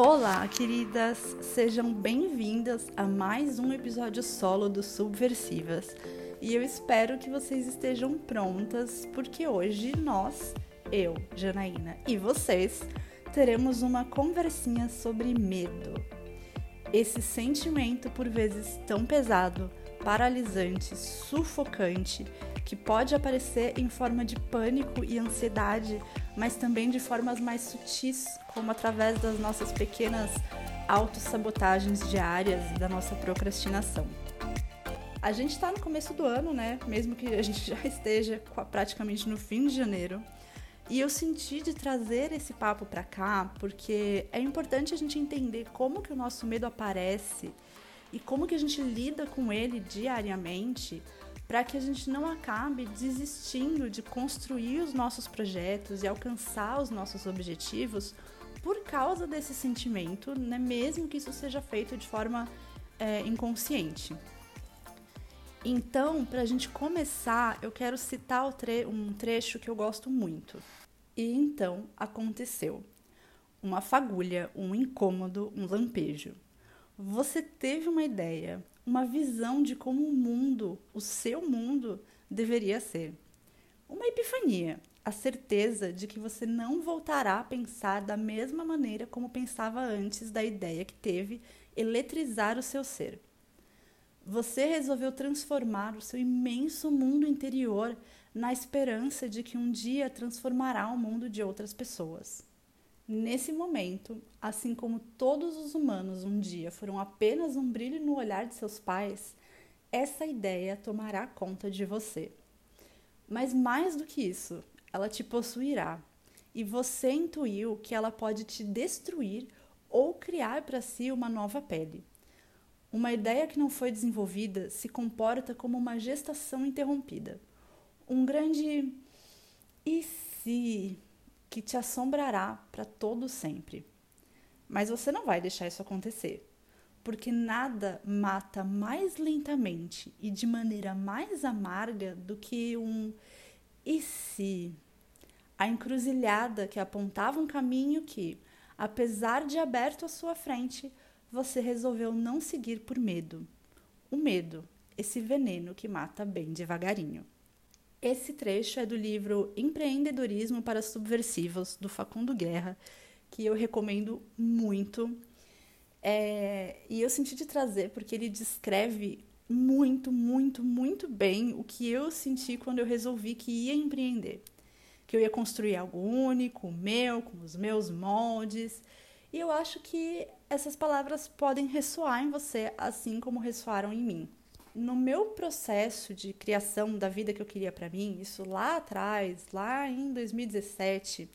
Olá, queridas! Sejam bem-vindas a mais um episódio solo do Subversivas. E eu espero que vocês estejam prontas, porque hoje nós, eu, Janaína, e vocês teremos uma conversinha sobre medo. Esse sentimento, por vezes tão pesado, paralisante, sufocante, que pode aparecer em forma de pânico e ansiedade, mas também de formas mais sutis, como através das nossas pequenas autossabotagens diárias da nossa procrastinação. A gente está no começo do ano, né? Mesmo que a gente já esteja praticamente no fim de janeiro. E eu senti de trazer esse papo para cá porque é importante a gente entender como que o nosso medo aparece e como que a gente lida com ele diariamente para que a gente não acabe desistindo de construir os nossos projetos e alcançar os nossos objetivos por causa desse sentimento, né? mesmo que isso seja feito de forma é, inconsciente. Então, para a gente começar, eu quero citar tre um trecho que eu gosto muito. E então aconteceu. Uma fagulha, um incômodo, um lampejo. Você teve uma ideia, uma visão de como o mundo, o seu mundo, deveria ser. Uma epifania, a certeza de que você não voltará a pensar da mesma maneira como pensava antes da ideia que teve eletrizar o seu ser. Você resolveu transformar o seu imenso mundo interior na esperança de que um dia transformará o mundo de outras pessoas. Nesse momento, assim como todos os humanos um dia foram apenas um brilho no olhar de seus pais, essa ideia tomará conta de você. Mas mais do que isso, ela te possuirá e você intuiu que ela pode te destruir ou criar para si uma nova pele. Uma ideia que não foi desenvolvida se comporta como uma gestação interrompida. Um grande e se que te assombrará para todo sempre. Mas você não vai deixar isso acontecer, porque nada mata mais lentamente e de maneira mais amarga do que um e se a encruzilhada que apontava um caminho que, apesar de aberto à sua frente, você resolveu não seguir por medo. O medo, esse veneno que mata bem devagarinho. Esse trecho é do livro Empreendedorismo para Subversivos, do Facundo Guerra, que eu recomendo muito. É, e eu senti de trazer porque ele descreve muito, muito, muito bem o que eu senti quando eu resolvi que ia empreender. Que eu ia construir algo único, meu, com os meus moldes. E eu acho que essas palavras podem ressoar em você, assim como ressoaram em mim no meu processo de criação da vida que eu queria para mim, isso lá atrás, lá em 2017,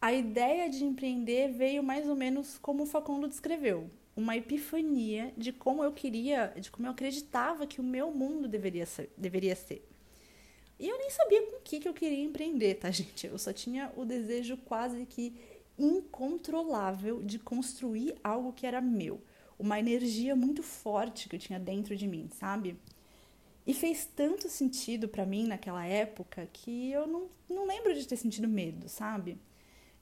a ideia de empreender veio mais ou menos como o Facundo descreveu, uma epifania de como eu queria, de como eu acreditava que o meu mundo deveria ser. Deveria ser. E eu nem sabia com o que, que eu queria empreender, tá, gente? Eu só tinha o desejo quase que incontrolável de construir algo que era meu uma energia muito forte que eu tinha dentro de mim, sabe? E fez tanto sentido para mim naquela época que eu não, não lembro de ter sentido medo, sabe?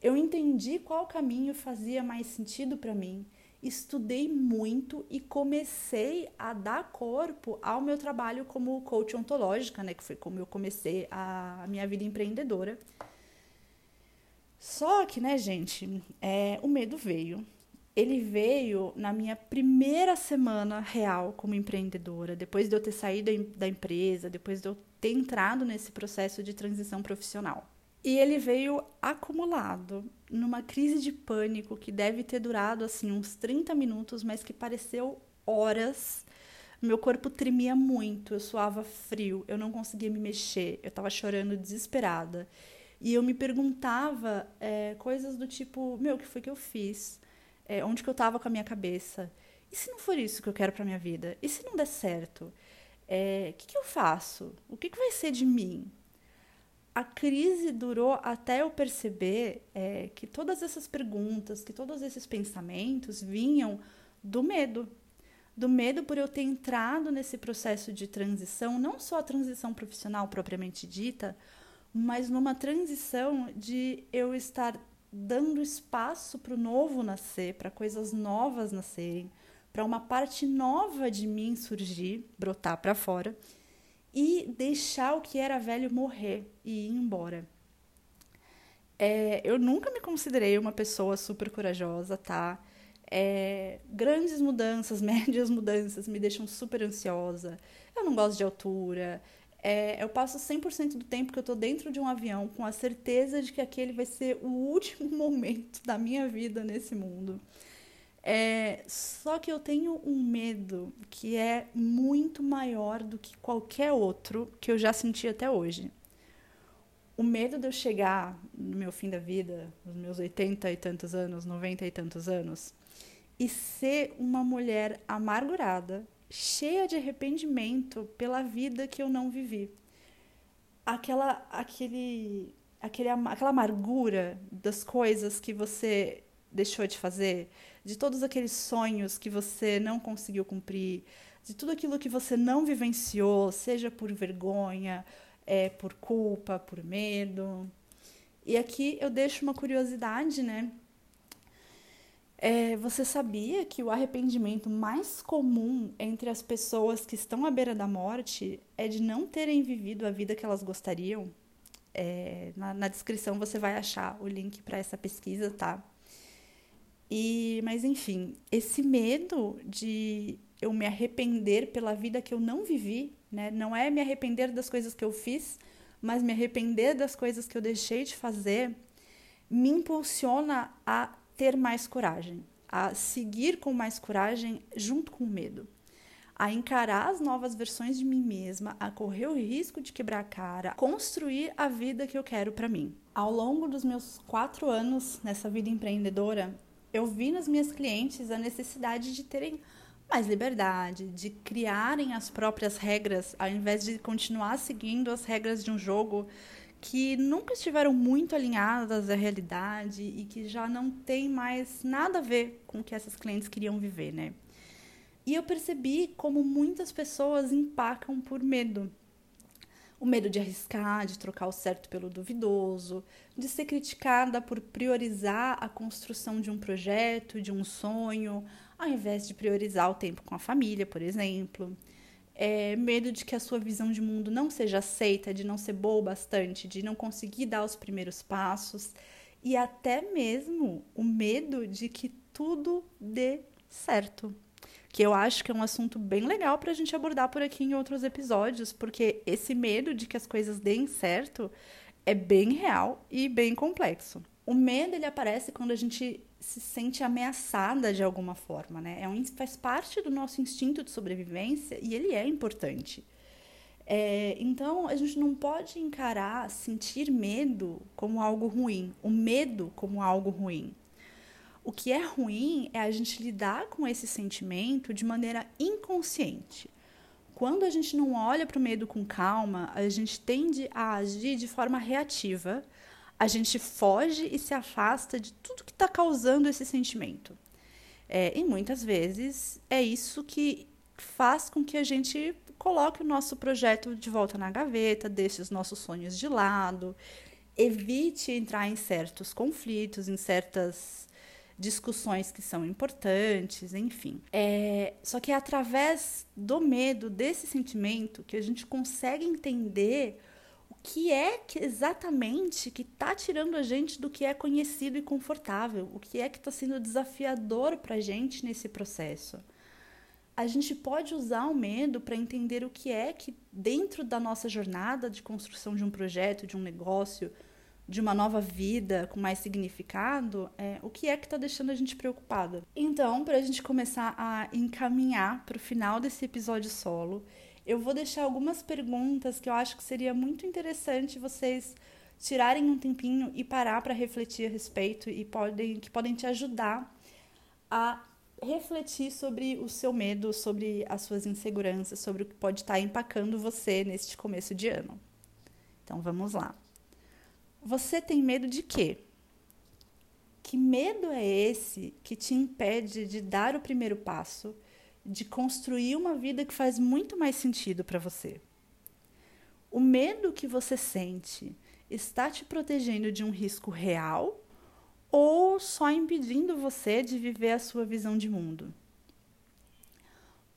Eu entendi qual caminho fazia mais sentido para mim, estudei muito e comecei a dar corpo ao meu trabalho como coach ontológica, né? Que foi como eu comecei a, minha vida empreendedora. Só que, né, gente, é, o medo veio ele veio na minha primeira semana real como empreendedora, depois de eu ter saído da empresa, depois de eu ter entrado nesse processo de transição profissional. E ele veio acumulado numa crise de pânico que deve ter durado assim uns 30 minutos, mas que pareceu horas. Meu corpo tremia muito, eu suava frio, eu não conseguia me mexer, eu estava chorando desesperada. E eu me perguntava é, coisas do tipo: meu, o que foi que eu fiz? É, onde que eu estava com a minha cabeça. E se não for isso que eu quero para minha vida? E se não der certo? O é, que, que eu faço? O que, que vai ser de mim? A crise durou até eu perceber é, que todas essas perguntas, que todos esses pensamentos vinham do medo. Do medo por eu ter entrado nesse processo de transição, não só a transição profissional propriamente dita, mas numa transição de eu estar dando espaço para o novo nascer, para coisas novas nascerem, para uma parte nova de mim surgir, brotar para fora e deixar o que era velho morrer e ir embora. É, eu nunca me considerei uma pessoa super corajosa, tá? É, grandes mudanças, médias mudanças me deixam super ansiosa. Eu não gosto de altura. É, eu passo 100% do tempo que eu tô dentro de um avião com a certeza de que aquele vai ser o último momento da minha vida nesse mundo. É, só que eu tenho um medo que é muito maior do que qualquer outro que eu já senti até hoje. O medo de eu chegar no meu fim da vida, nos meus 80 e tantos anos, 90 e tantos anos, e ser uma mulher amargurada, cheia de arrependimento pela vida que eu não vivi. Aquela, aquele, aquele, aquela amargura das coisas que você deixou de fazer, de todos aqueles sonhos que você não conseguiu cumprir, de tudo aquilo que você não vivenciou, seja por vergonha, é, por culpa, por medo. E aqui eu deixo uma curiosidade, né? É, você sabia que o arrependimento mais comum entre as pessoas que estão à beira da morte é de não terem vivido a vida que elas gostariam? É, na, na descrição você vai achar o link para essa pesquisa, tá? E, mas enfim, esse medo de eu me arrepender pela vida que eu não vivi, né? Não é me arrepender das coisas que eu fiz, mas me arrepender das coisas que eu deixei de fazer, me impulsiona a ter mais coragem, a seguir com mais coragem junto com o medo, a encarar as novas versões de mim mesma, a correr o risco de quebrar a cara, construir a vida que eu quero para mim. Ao longo dos meus quatro anos nessa vida empreendedora, eu vi nas minhas clientes a necessidade de terem mais liberdade, de criarem as próprias regras, ao invés de continuar seguindo as regras de um jogo que nunca estiveram muito alinhadas à realidade e que já não tem mais nada a ver com o que essas clientes queriam viver, né? E eu percebi como muitas pessoas empacam por medo. O medo de arriscar, de trocar o certo pelo duvidoso, de ser criticada por priorizar a construção de um projeto, de um sonho, ao invés de priorizar o tempo com a família, por exemplo é, medo de que a sua visão de mundo não seja aceita, de não ser boa o bastante, de não conseguir dar os primeiros passos e até mesmo o medo de que tudo dê certo. Que eu acho que é um assunto bem legal para a gente abordar por aqui em outros episódios, porque esse medo de que as coisas deem certo é bem real e bem complexo. O medo ele aparece quando a gente se sente ameaçada de alguma forma, né? É um, faz parte do nosso instinto de sobrevivência e ele é importante. É, então, a gente não pode encarar sentir medo como algo ruim, o medo como algo ruim. O que é ruim é a gente lidar com esse sentimento de maneira inconsciente. Quando a gente não olha para o medo com calma, a gente tende a agir de forma reativa a gente foge e se afasta de tudo que está causando esse sentimento. É, e muitas vezes é isso que faz com que a gente coloque o nosso projeto de volta na gaveta, deixe os nossos sonhos de lado, evite entrar em certos conflitos, em certas discussões que são importantes, enfim. É, só que é através do medo, desse sentimento, que a gente consegue entender que é que exatamente que está tirando a gente do que é conhecido e confortável, o que é que está sendo desafiador para a gente nesse processo. A gente pode usar o medo para entender o que é que, dentro da nossa jornada de construção de um projeto, de um negócio, de uma nova vida com mais significado, é, o que é que está deixando a gente preocupada. Então, para a gente começar a encaminhar para o final desse episódio solo, eu vou deixar algumas perguntas que eu acho que seria muito interessante vocês tirarem um tempinho e parar para refletir a respeito e podem, que podem te ajudar a refletir sobre o seu medo, sobre as suas inseguranças, sobre o que pode estar empacando você neste começo de ano. Então vamos lá. Você tem medo de quê? Que medo é esse que te impede de dar o primeiro passo? De construir uma vida que faz muito mais sentido para você. O medo que você sente está te protegendo de um risco real ou só impedindo você de viver a sua visão de mundo?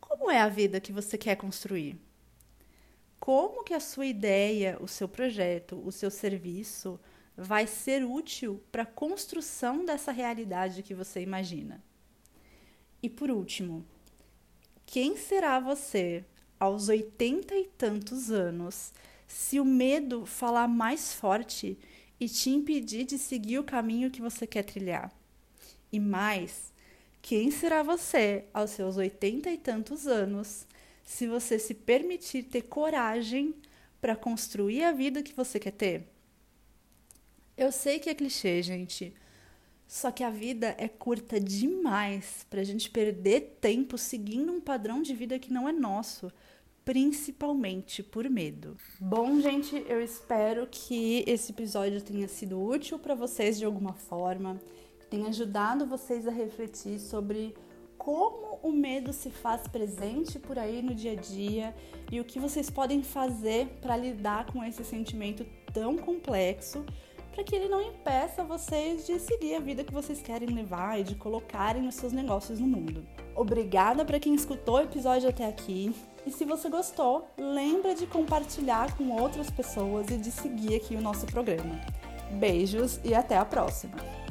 Como é a vida que você quer construir? Como que a sua ideia, o seu projeto, o seu serviço vai ser útil para a construção dessa realidade que você imagina? E por último, quem será você aos oitenta e tantos anos se o medo falar mais forte e te impedir de seguir o caminho que você quer trilhar? E mais, quem será você aos seus oitenta e tantos anos se você se permitir ter coragem para construir a vida que você quer ter? Eu sei que é clichê, gente. Só que a vida é curta demais para a gente perder tempo seguindo um padrão de vida que não é nosso, principalmente por medo. Bom, gente, eu espero que esse episódio tenha sido útil para vocês de alguma forma tem ajudado vocês a refletir sobre como o medo se faz presente por aí no dia a dia e o que vocês podem fazer para lidar com esse sentimento tão complexo para que ele não impeça vocês de seguir a vida que vocês querem levar e de colocarem os seus negócios no mundo. Obrigada para quem escutou o episódio até aqui. E se você gostou, lembra de compartilhar com outras pessoas e de seguir aqui o nosso programa. Beijos e até a próxima!